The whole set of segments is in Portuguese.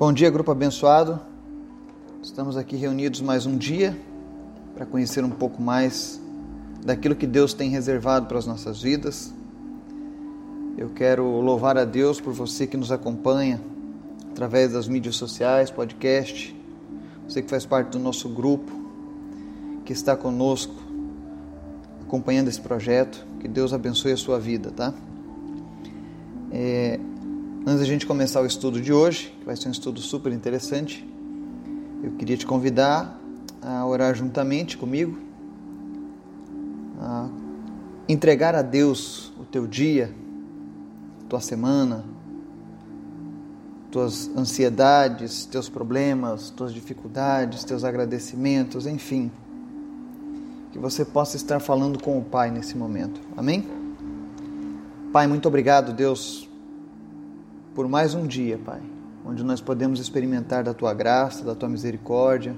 Bom dia, grupo abençoado. Estamos aqui reunidos mais um dia para conhecer um pouco mais daquilo que Deus tem reservado para as nossas vidas. Eu quero louvar a Deus por você que nos acompanha através das mídias sociais, podcast, você que faz parte do nosso grupo, que está conosco acompanhando esse projeto. Que Deus abençoe a sua vida, tá? É, Antes da gente começar o estudo de hoje, que vai ser um estudo super interessante, eu queria te convidar a orar juntamente comigo, a entregar a Deus o teu dia, tua semana, tuas ansiedades, teus problemas, tuas dificuldades, teus agradecimentos, enfim. Que você possa estar falando com o Pai nesse momento. Amém? Pai, muito obrigado, Deus, por mais um dia, Pai, onde nós podemos experimentar da tua graça, da tua misericórdia,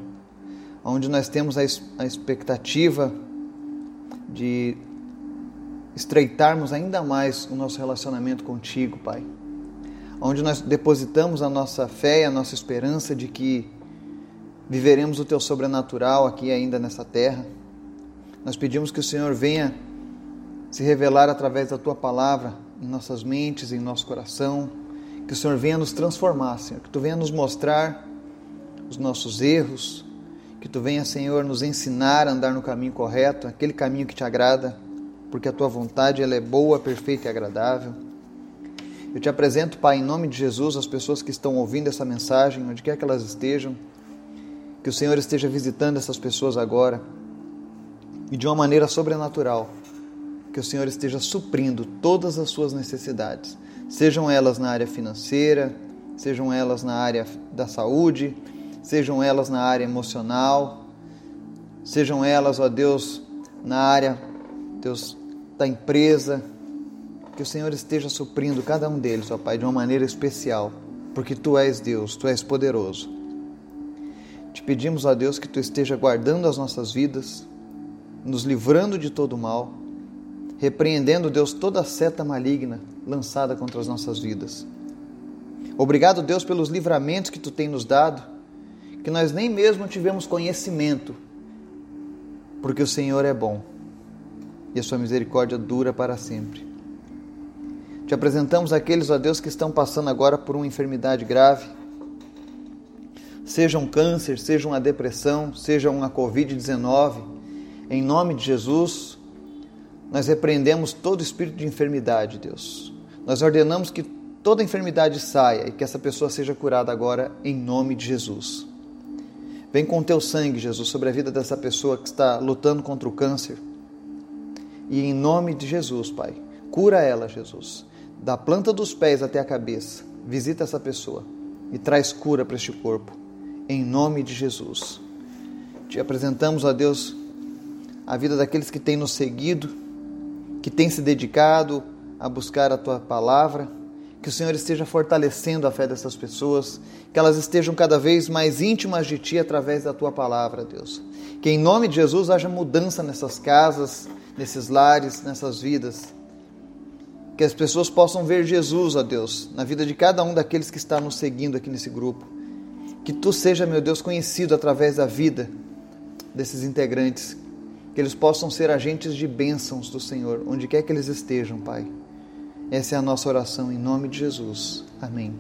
onde nós temos a, expectativa de estreitarmos ainda mais o nosso relacionamento contigo, Pai. Onde nós depositamos a nossa fé a nossa esperança de que viveremos o teu sobrenatural aqui ainda nessa terra. Nós pedimos que o Senhor venha se revelar através da tua palavra em nossas mentes, em nosso coração que o Senhor venha nos transformar, Senhor. Que tu venha nos mostrar os nossos erros. Que tu venha, Senhor, nos ensinar a andar no caminho correto, aquele caminho que te agrada, porque a tua vontade ela é boa, perfeita e agradável. Eu te apresento, Pai, em nome de Jesus, as pessoas que estão ouvindo essa mensagem, onde quer que elas estejam, que o Senhor esteja visitando essas pessoas agora e de uma maneira sobrenatural, que o Senhor esteja suprindo todas as suas necessidades sejam elas na área financeira, sejam elas na área da saúde, sejam elas na área emocional, sejam elas, ó Deus, na área, Deus, da empresa, que o Senhor esteja suprindo cada um deles, ó Pai, de uma maneira especial, porque Tu és Deus, Tu és poderoso. Te pedimos, ó Deus, que Tu esteja guardando as nossas vidas, nos livrando de todo mal, repreendendo, Deus, toda seta maligna lançada contra as nossas vidas. Obrigado, Deus, pelos livramentos que tu tem nos dado, que nós nem mesmo tivemos conhecimento, porque o Senhor é bom e a sua misericórdia dura para sempre. Te apresentamos aqueles, ó Deus, que estão passando agora por uma enfermidade grave, seja um câncer, seja uma depressão, seja uma Covid-19, em nome de Jesus, nós repreendemos todo espírito de enfermidade, Deus. Nós ordenamos que toda enfermidade saia e que essa pessoa seja curada agora em nome de Jesus. Vem com teu sangue, Jesus, sobre a vida dessa pessoa que está lutando contra o câncer. E em nome de Jesus, Pai, cura ela, Jesus, da planta dos pés até a cabeça. Visita essa pessoa e traz cura para este corpo. Em nome de Jesus. Te apresentamos, a Deus, a vida daqueles que têm nos seguido, que têm se dedicado a buscar a tua palavra, que o Senhor esteja fortalecendo a fé dessas pessoas, que elas estejam cada vez mais íntimas de ti através da tua palavra, Deus. Que em nome de Jesus haja mudança nessas casas, nesses lares, nessas vidas. Que as pessoas possam ver Jesus, ó Deus, na vida de cada um daqueles que está nos seguindo aqui nesse grupo. Que tu seja, meu Deus, conhecido através da vida desses integrantes. Que eles possam ser agentes de bênçãos do Senhor, onde quer que eles estejam, Pai. Essa é a nossa oração em nome de Jesus. Amém.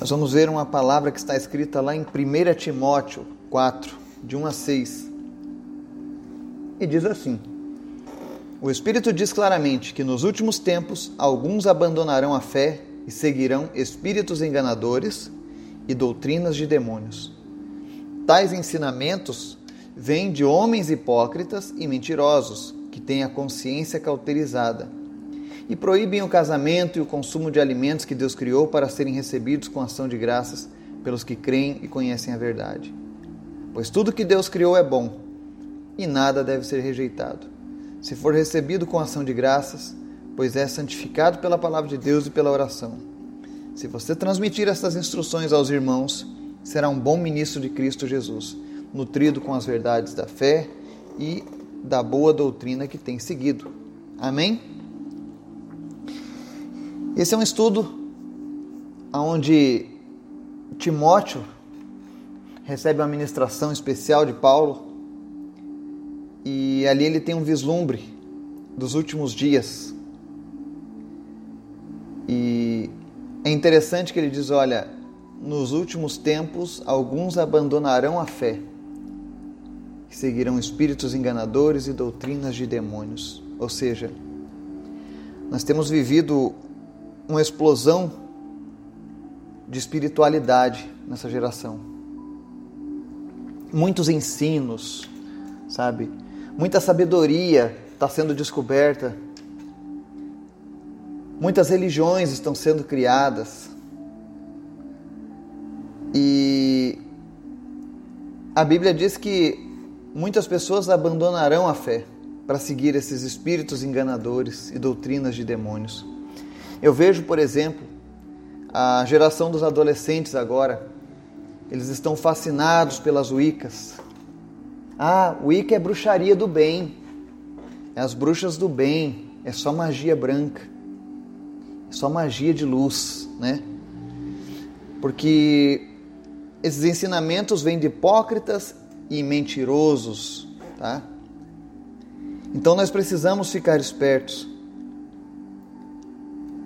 Nós vamos ver uma palavra que está escrita lá em 1 Timóteo 4, de 1 a 6. E diz assim: O Espírito diz claramente que nos últimos tempos alguns abandonarão a fé e seguirão espíritos enganadores e doutrinas de demônios. Tais ensinamentos vêm de homens hipócritas e mentirosos que têm a consciência cauterizada e proíbem o casamento e o consumo de alimentos que Deus criou para serem recebidos com ação de graças pelos que creem e conhecem a verdade. Pois tudo que Deus criou é bom e nada deve ser rejeitado. Se for recebido com ação de graças, pois é santificado pela palavra de Deus e pela oração. Se você transmitir estas instruções aos irmãos, será um bom ministro de Cristo Jesus, nutrido com as verdades da fé e da boa doutrina que tem seguido. Amém? Esse é um estudo onde Timóteo recebe uma ministração especial de Paulo e ali ele tem um vislumbre dos últimos dias. E é interessante que ele diz: olha, nos últimos tempos alguns abandonarão a fé, seguirão espíritos enganadores e doutrinas de demônios. Ou seja, nós temos vivido uma explosão de espiritualidade nessa geração. Muitos ensinos, sabe? Muita sabedoria está sendo descoberta. Muitas religiões estão sendo criadas. E a Bíblia diz que muitas pessoas abandonarão a fé para seguir esses espíritos enganadores e doutrinas de demônios. Eu vejo, por exemplo, a geração dos adolescentes agora, eles estão fascinados pelas Wiccas. Ah, Wicca é bruxaria do bem, é as bruxas do bem, é só magia branca, é só magia de luz, né? Porque esses ensinamentos vêm de hipócritas e mentirosos, tá? Então nós precisamos ficar espertos.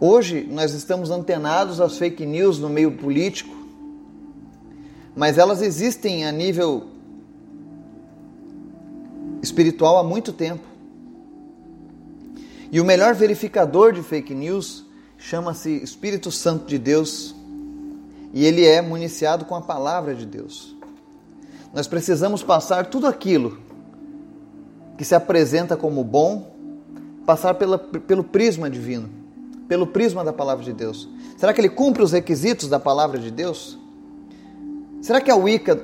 Hoje nós estamos antenados às fake news no meio político, mas elas existem a nível espiritual há muito tempo. E o melhor verificador de fake news chama-se Espírito Santo de Deus e ele é municiado com a palavra de Deus. Nós precisamos passar tudo aquilo que se apresenta como bom, passar pela, pelo prisma divino, pelo prisma da palavra de Deus. Será que ele cumpre os requisitos da palavra de Deus? Será que a Wicca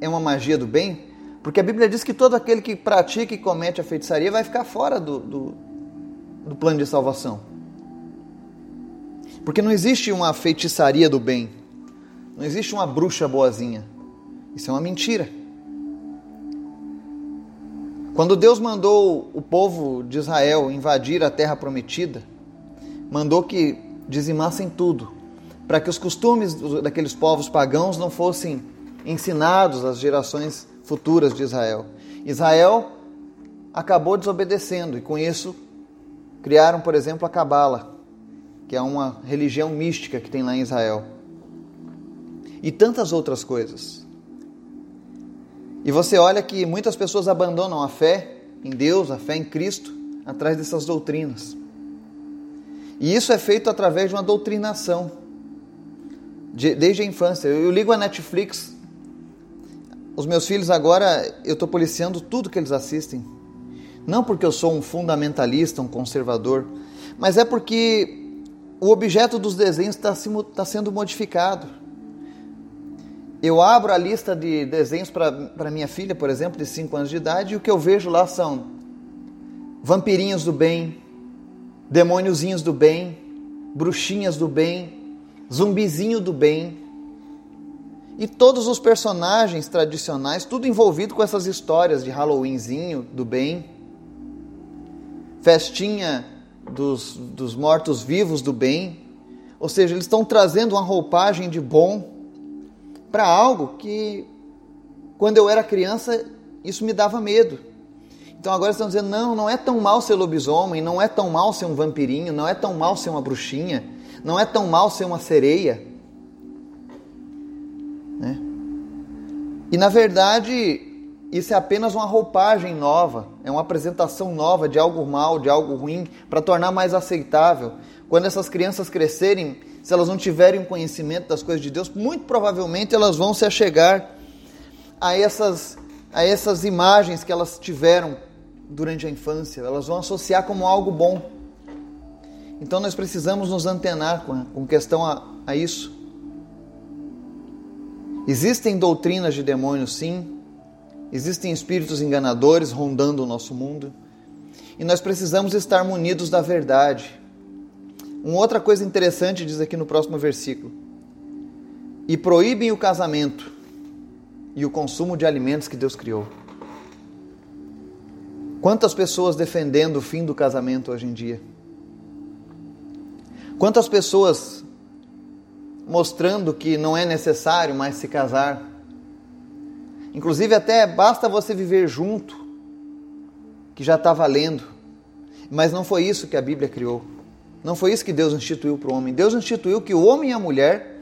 é uma magia do bem? Porque a Bíblia diz que todo aquele que pratica e comete a feitiçaria vai ficar fora do, do, do plano de salvação. Porque não existe uma feitiçaria do bem. Não existe uma bruxa boazinha. Isso é uma mentira. Quando Deus mandou o povo de Israel invadir a terra prometida, mandou que dizimassem tudo, para que os costumes daqueles povos pagãos não fossem ensinados às gerações futuras de Israel. Israel acabou desobedecendo e com isso criaram, por exemplo, a Cabala, que é uma religião mística que tem lá em Israel e tantas outras coisas. E você olha que muitas pessoas abandonam a fé em Deus, a fé em Cristo, atrás dessas doutrinas. E isso é feito através de uma doutrinação, de, desde a infância. Eu, eu ligo a Netflix, os meus filhos agora, eu estou policiando tudo que eles assistem. Não porque eu sou um fundamentalista, um conservador, mas é porque o objeto dos desenhos está tá sendo modificado eu abro a lista de desenhos para minha filha, por exemplo, de 5 anos de idade, e o que eu vejo lá são vampirinhos do bem, demôniozinhos do bem, bruxinhas do bem, zumbizinho do bem. E todos os personagens tradicionais, tudo envolvido com essas histórias de Halloweenzinho do bem, festinha dos, dos mortos-vivos do bem. Ou seja, eles estão trazendo uma roupagem de bom para algo que, quando eu era criança, isso me dava medo. Então agora estão dizendo: não, não é tão mal ser lobisomem, não é tão mal ser um vampirinho, não é tão mal ser uma bruxinha, não é tão mal ser uma sereia. Né? E na verdade, isso é apenas uma roupagem nova, é uma apresentação nova de algo mal, de algo ruim, para tornar mais aceitável. Quando essas crianças crescerem, se elas não tiverem conhecimento das coisas de Deus, muito provavelmente elas vão se achegar a essas, a essas imagens que elas tiveram durante a infância, elas vão associar como algo bom. Então nós precisamos nos antenar com, com questão a, a isso. Existem doutrinas de demônios, sim. Existem espíritos enganadores rondando o nosso mundo. E nós precisamos estar munidos da verdade. Uma outra coisa interessante diz aqui no próximo versículo: E proíbem o casamento e o consumo de alimentos que Deus criou. Quantas pessoas defendendo o fim do casamento hoje em dia? Quantas pessoas mostrando que não é necessário mais se casar. Inclusive, até basta você viver junto, que já está valendo. Mas não foi isso que a Bíblia criou. Não foi isso que Deus instituiu para o homem. Deus instituiu que o homem e a mulher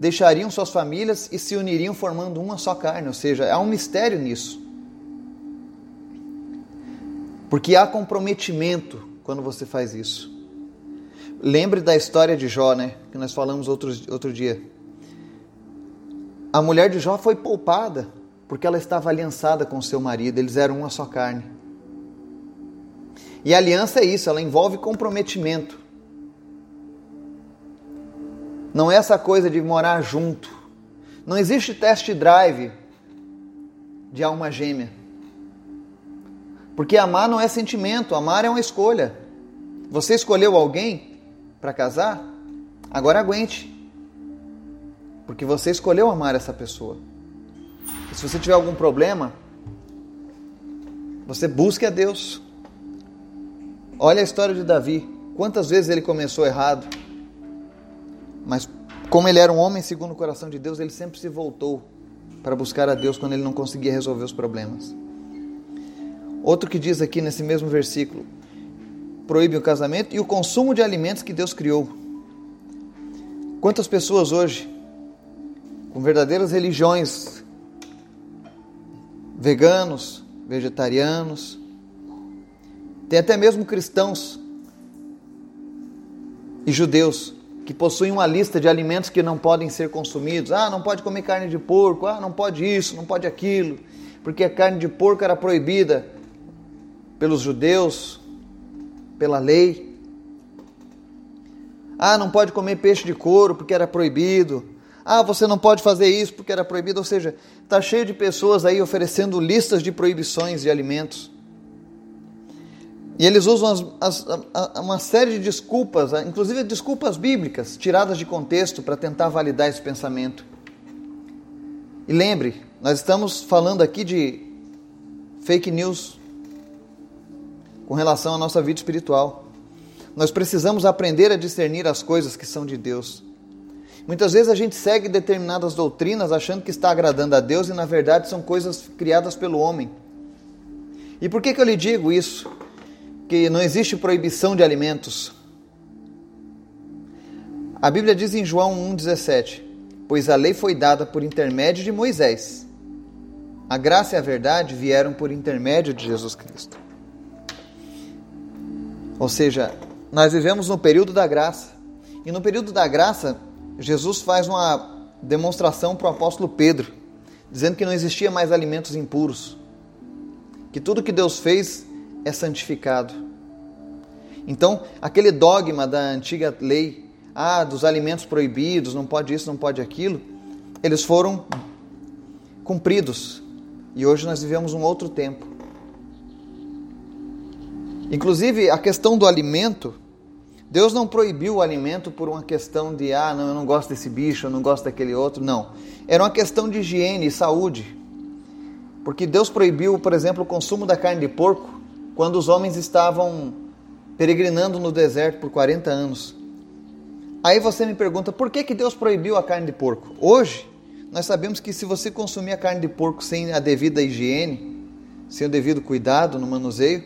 deixariam suas famílias e se uniriam formando uma só carne. Ou seja, há um mistério nisso. Porque há comprometimento quando você faz isso. Lembre da história de Jó, né? Que nós falamos outro, outro dia. A mulher de Jó foi poupada porque ela estava aliançada com seu marido, eles eram uma só carne. E aliança é isso, ela envolve comprometimento. Não é essa coisa de morar junto. Não existe test drive de alma gêmea. Porque amar não é sentimento, amar é uma escolha. Você escolheu alguém para casar, agora aguente. Porque você escolheu amar essa pessoa. E se você tiver algum problema, você busque a Deus. Olha a história de Davi. Quantas vezes ele começou errado, mas como ele era um homem segundo o coração de Deus, ele sempre se voltou para buscar a Deus quando ele não conseguia resolver os problemas. Outro que diz aqui nesse mesmo versículo: proíbe o casamento e o consumo de alimentos que Deus criou. Quantas pessoas hoje, com verdadeiras religiões, veganos, vegetarianos, tem até mesmo cristãos e judeus que possuem uma lista de alimentos que não podem ser consumidos. Ah, não pode comer carne de porco, ah, não pode isso, não pode aquilo, porque a carne de porco era proibida pelos judeus, pela lei. Ah, não pode comer peixe de couro porque era proibido. Ah, você não pode fazer isso porque era proibido. Ou seja, está cheio de pessoas aí oferecendo listas de proibições de alimentos. E eles usam as, as, uma série de desculpas, inclusive desculpas bíblicas, tiradas de contexto para tentar validar esse pensamento. E lembre, nós estamos falando aqui de fake news com relação à nossa vida espiritual. Nós precisamos aprender a discernir as coisas que são de Deus. Muitas vezes a gente segue determinadas doutrinas achando que está agradando a Deus e na verdade são coisas criadas pelo homem. E por que, que eu lhe digo isso? Que não existe proibição de alimentos. A Bíblia diz em João 1,17: Pois a lei foi dada por intermédio de Moisés. A graça e a verdade vieram por intermédio de Jesus Cristo. Ou seja, nós vivemos no período da graça. E no período da graça, Jesus faz uma demonstração para o apóstolo Pedro, dizendo que não existia mais alimentos impuros, que tudo que Deus fez é santificado. Então, aquele dogma da antiga lei, ah, dos alimentos proibidos, não pode isso, não pode aquilo, eles foram cumpridos. E hoje nós vivemos um outro tempo. Inclusive, a questão do alimento, Deus não proibiu o alimento por uma questão de, ah, não, eu não gosto desse bicho, eu não gosto daquele outro. Não. Era uma questão de higiene e saúde. Porque Deus proibiu, por exemplo, o consumo da carne de porco quando os homens estavam peregrinando no deserto por 40 anos. Aí você me pergunta, por que, que Deus proibiu a carne de porco? Hoje, nós sabemos que se você consumir a carne de porco sem a devida higiene, sem o devido cuidado no manuseio,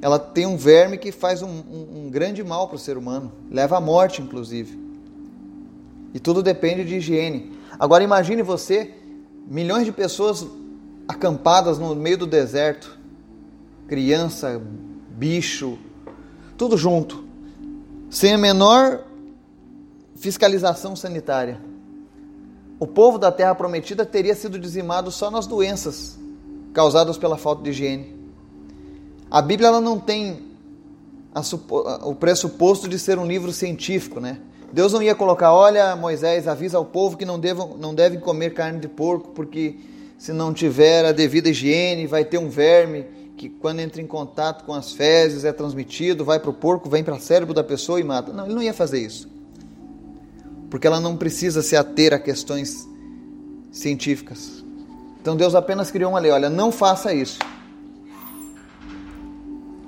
ela tem um verme que faz um, um, um grande mal para o ser humano, leva à morte, inclusive. E tudo depende de higiene. Agora imagine você, milhões de pessoas acampadas no meio do deserto, criança, bicho, tudo junto, sem a menor fiscalização sanitária. O povo da terra prometida teria sido dizimado só nas doenças causadas pela falta de higiene. A Bíblia ela não tem o pressuposto de ser um livro científico, né? Deus não ia colocar, olha, Moisés, avisa ao povo que não, devam, não devem comer carne de porco, porque se não tiver a devida higiene, vai ter um verme que, quando entra em contato com as fezes, é transmitido, vai para o porco, vem para o cérebro da pessoa e mata. Não, ele não ia fazer isso. Porque ela não precisa se ater a questões científicas. Então Deus apenas criou uma lei: olha, não faça isso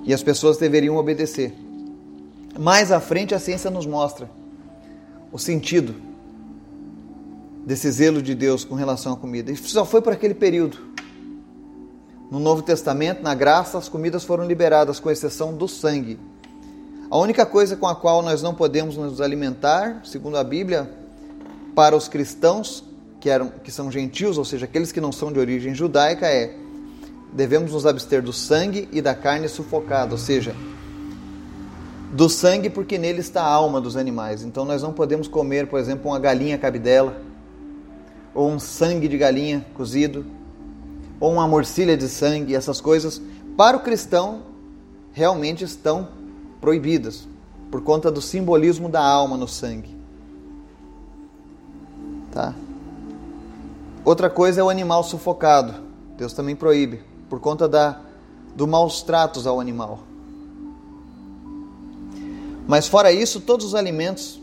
e as pessoas deveriam obedecer. Mais à frente, a ciência nos mostra o sentido desse zelo de Deus com relação à comida. Isso só foi por aquele período. No Novo Testamento, na graça, as comidas foram liberadas, com exceção do sangue. A única coisa com a qual nós não podemos nos alimentar, segundo a Bíblia, para os cristãos que, eram, que são gentios, ou seja, aqueles que não são de origem judaica, é devemos nos abster do sangue e da carne sufocada, ou seja, do sangue porque nele está a alma dos animais. Então nós não podemos comer, por exemplo, uma galinha cabidela, ou um sangue de galinha cozido, ou uma morcilha de sangue, essas coisas, para o cristão realmente estão proibidas, por conta do simbolismo da alma no sangue. Tá? Outra coisa é o animal sufocado. Deus também proíbe, por conta da, do maus tratos ao animal. Mas fora isso, todos os alimentos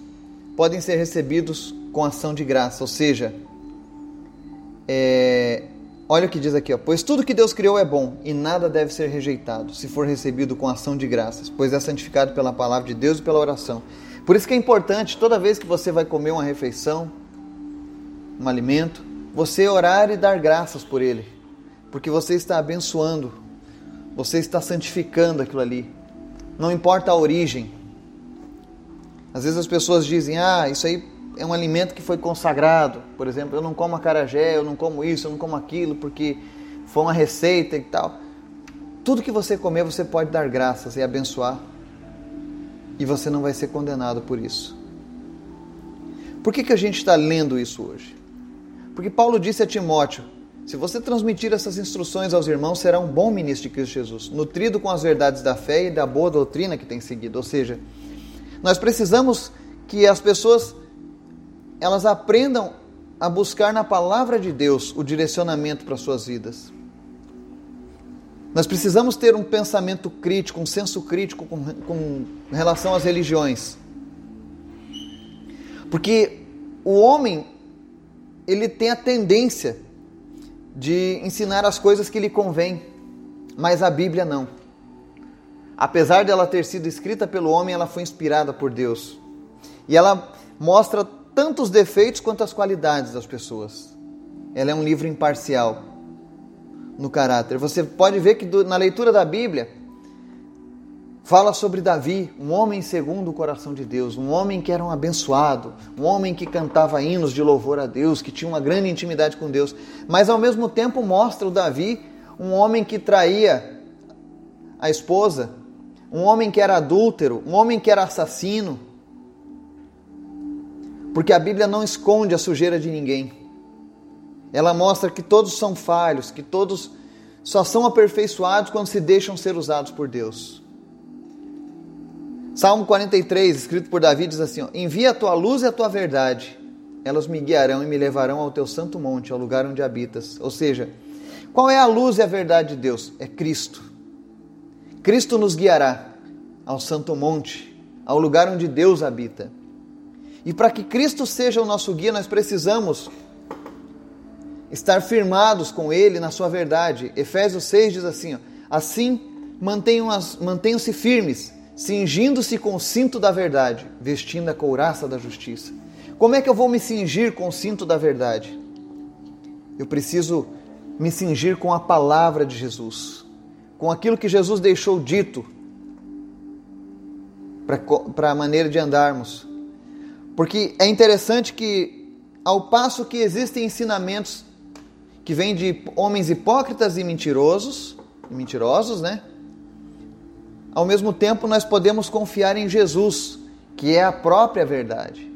podem ser recebidos com ação de graça, ou seja, é, olha o que diz aqui, ó, pois tudo que Deus criou é bom e nada deve ser rejeitado, se for recebido com ação de graças, pois é santificado pela palavra de Deus e pela oração. Por isso que é importante, toda vez que você vai comer uma refeição, um alimento, você orar e dar graças por ele, porque você está abençoando, você está santificando aquilo ali. Não importa a origem. Às vezes as pessoas dizem: "Ah, isso aí é um alimento que foi consagrado. Por exemplo, eu não como acarajé, eu não como isso, eu não como aquilo, porque foi uma receita e tal. Tudo que você comer, você pode dar graças e abençoar. E você não vai ser condenado por isso. Por que, que a gente está lendo isso hoje? Porque Paulo disse a Timóteo: se você transmitir essas instruções aos irmãos, será um bom ministro de Cristo Jesus, nutrido com as verdades da fé e da boa doutrina que tem seguido. Ou seja, nós precisamos que as pessoas elas aprendam a buscar na palavra de Deus o direcionamento para suas vidas. Nós precisamos ter um pensamento crítico, um senso crítico com, com relação às religiões. Porque o homem, ele tem a tendência de ensinar as coisas que lhe convém, mas a Bíblia não. Apesar de ela ter sido escrita pelo homem, ela foi inspirada por Deus. E ela mostra tanto os defeitos quanto as qualidades das pessoas. Ela é um livro imparcial no caráter. Você pode ver que na leitura da Bíblia fala sobre Davi, um homem segundo o coração de Deus, um homem que era um abençoado, um homem que cantava hinos de louvor a Deus, que tinha uma grande intimidade com Deus, mas ao mesmo tempo mostra o Davi um homem que traía a esposa, um homem que era adúltero, um homem que era assassino, porque a Bíblia não esconde a sujeira de ninguém. Ela mostra que todos são falhos, que todos só são aperfeiçoados quando se deixam ser usados por Deus. Salmo 43, escrito por Davi, diz assim: ó, Envia a tua luz e a tua verdade, elas me guiarão e me levarão ao teu santo monte, ao lugar onde habitas. Ou seja, qual é a luz e a verdade de Deus? É Cristo. Cristo nos guiará ao santo monte, ao lugar onde Deus habita. E para que Cristo seja o nosso guia, nós precisamos estar firmados com Ele na sua verdade. Efésios 6 diz assim: ó, assim mantenham-se mantenham firmes, cingindo-se com o cinto da verdade, vestindo a couraça da justiça. Como é que eu vou me cingir com o cinto da verdade? Eu preciso me cingir com a palavra de Jesus, com aquilo que Jesus deixou dito para a maneira de andarmos. Porque é interessante que, ao passo que existem ensinamentos que vêm de homens hipócritas e mentirosos, mentirosos, né? Ao mesmo tempo, nós podemos confiar em Jesus, que é a própria verdade.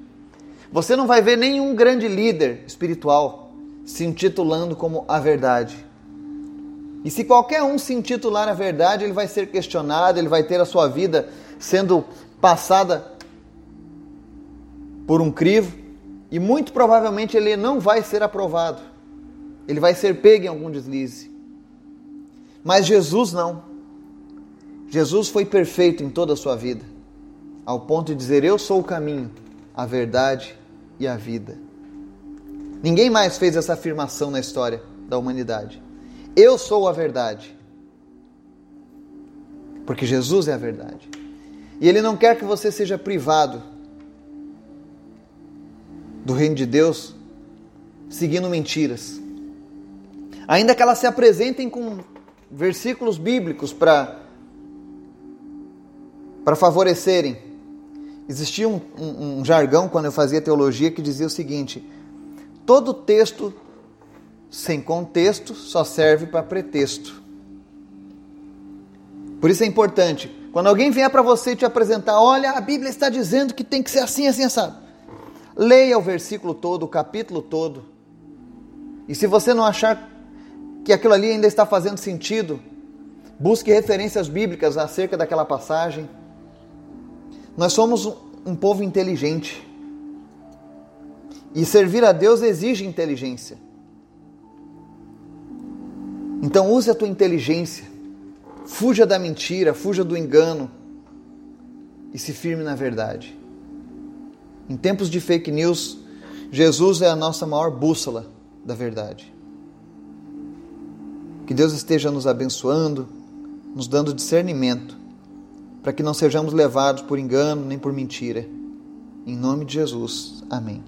Você não vai ver nenhum grande líder espiritual se intitulando como a verdade. E se qualquer um se intitular a verdade, ele vai ser questionado, ele vai ter a sua vida sendo passada por um crivo e muito provavelmente ele não vai ser aprovado. Ele vai ser pego em algum deslize. Mas Jesus não. Jesus foi perfeito em toda a sua vida, ao ponto de dizer: Eu sou o caminho, a verdade e a vida. Ninguém mais fez essa afirmação na história da humanidade. Eu sou a verdade. Porque Jesus é a verdade. E Ele não quer que você seja privado do reino de Deus seguindo mentiras. Ainda que elas se apresentem com versículos bíblicos para para favorecerem. Existia um, um, um jargão quando eu fazia teologia que dizia o seguinte: todo texto sem contexto só serve para pretexto. Por isso é importante, quando alguém vier para você te apresentar, olha, a Bíblia está dizendo que tem que ser assim, assim, assim. Leia o versículo todo, o capítulo todo. E se você não achar que aquilo ali ainda está fazendo sentido, busque referências bíblicas acerca daquela passagem. Nós somos um povo inteligente. E servir a Deus exige inteligência. Então use a tua inteligência. Fuja da mentira, fuja do engano e se firme na verdade. Em tempos de fake news, Jesus é a nossa maior bússola da verdade. Que Deus esteja nos abençoando, nos dando discernimento para que não sejamos levados por engano nem por mentira. Em nome de Jesus. Amém.